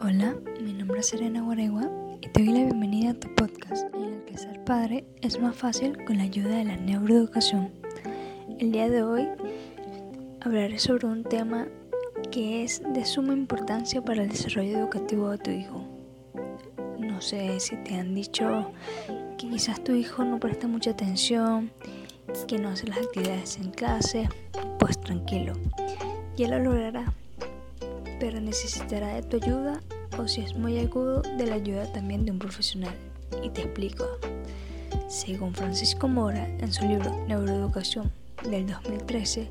Hola, mi nombre es Serena Guaregua y te doy la bienvenida a tu podcast en el que ser padre es más fácil con la ayuda de la neuroeducación. El día de hoy hablaré sobre un tema que es de suma importancia para el desarrollo educativo de tu hijo. No sé si te han dicho que quizás tu hijo no presta mucha atención, que no hace las actividades en clase, pues tranquilo, ya lo logrará pero necesitará de tu ayuda o si es muy agudo, de la ayuda también de un profesional. Y te explico. Según Francisco Mora, en su libro Neuroeducación del 2013,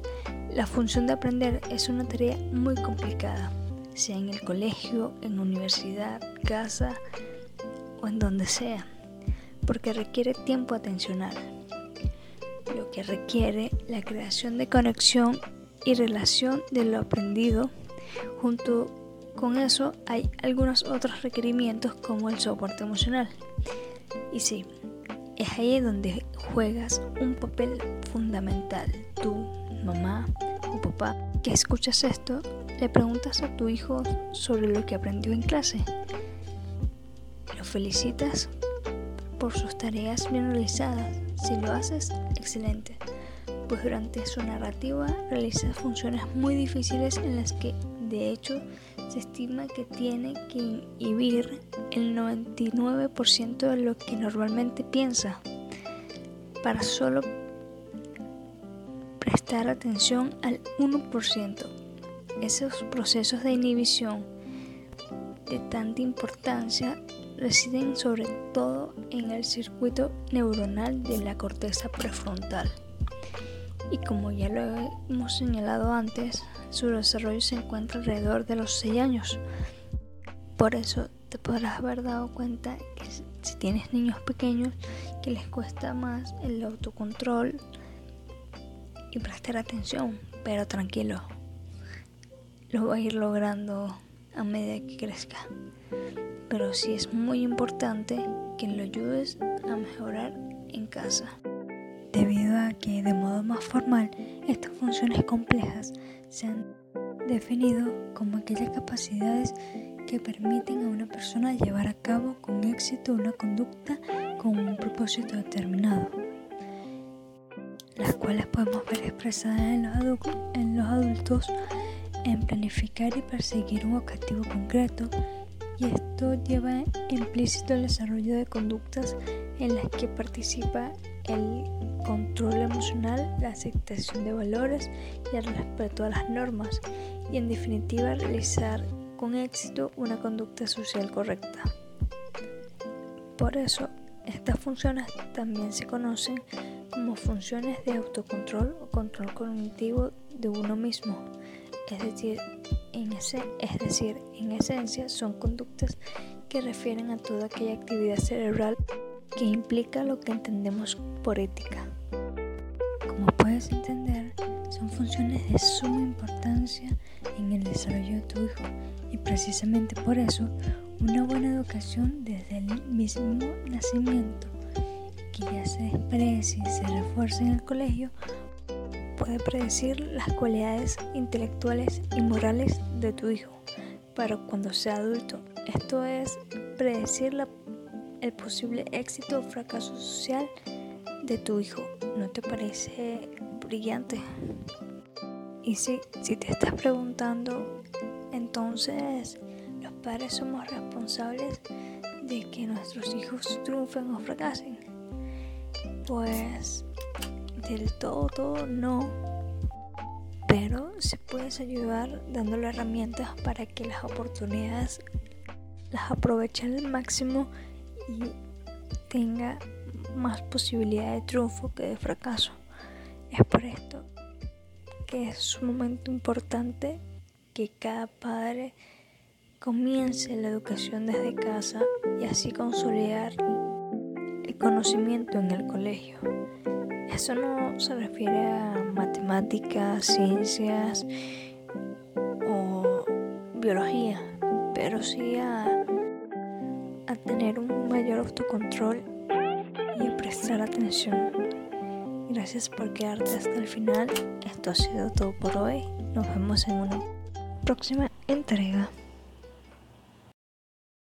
la función de aprender es una tarea muy complicada, sea en el colegio, en universidad, casa o en donde sea, porque requiere tiempo atencional, lo que requiere la creación de conexión y relación de lo aprendido Junto con eso hay algunos otros requerimientos como el soporte emocional. Y sí, es ahí donde juegas un papel fundamental. Tú, mamá o papá, que escuchas esto, le preguntas a tu hijo sobre lo que aprendió en clase. Lo felicitas por sus tareas bien realizadas. Si lo haces, excelente. Pues durante su narrativa realiza funciones muy difíciles en las que de hecho, se estima que tiene que inhibir el 99% de lo que normalmente piensa para solo prestar atención al 1%. Esos procesos de inhibición de tanta importancia residen sobre todo en el circuito neuronal de la corteza prefrontal. Y como ya lo hemos señalado antes, su desarrollo se encuentra alrededor de los 6 años. Por eso te podrás haber dado cuenta que si tienes niños pequeños que les cuesta más el autocontrol y prestar atención, pero tranquilo, lo va a ir logrando a medida que crezca. Pero sí es muy importante que lo ayudes a mejorar en casa. Debido a que de modo más formal estas funciones complejas se han definido como aquellas capacidades que permiten a una persona llevar a cabo con éxito una conducta con un propósito determinado, las cuales podemos ver expresadas en los, en los adultos en planificar y perseguir un objetivo concreto y esto lleva implícito el desarrollo de conductas en las que participa el control emocional, la aceptación de valores y el respeto a las normas y en definitiva realizar con éxito una conducta social correcta. Por eso, estas funciones también se conocen como funciones de autocontrol o control cognitivo de uno mismo. Es decir, en ese, es decir, en esencia son conductas que refieren a toda aquella actividad cerebral que implica lo que entendemos por ética. Como puedes entender, son funciones de suma importancia en el desarrollo de tu hijo y precisamente por eso una buena educación desde el mismo nacimiento que ya se exprese y se refuerce en el colegio puede predecir las cualidades intelectuales y morales de tu hijo para cuando sea adulto. Esto es predecir la el posible éxito o fracaso social de tu hijo. ¿No te parece brillante? Y si, si te estás preguntando, entonces los padres somos responsables de que nuestros hijos triunfen o fracasen. Pues del todo, todo no. Pero se puedes ayudar dándole herramientas para que las oportunidades las aprovechen al máximo y tenga más posibilidad de triunfo que de fracaso. Es por esto que es sumamente importante que cada padre comience la educación desde casa y así consolidar el conocimiento en el colegio. Eso no se refiere a matemáticas, ciencias o biología, pero sí a a tener un mayor autocontrol y a prestar atención. Gracias por quedarte hasta el final. Esto ha sido todo por hoy. Nos vemos en una próxima entrega.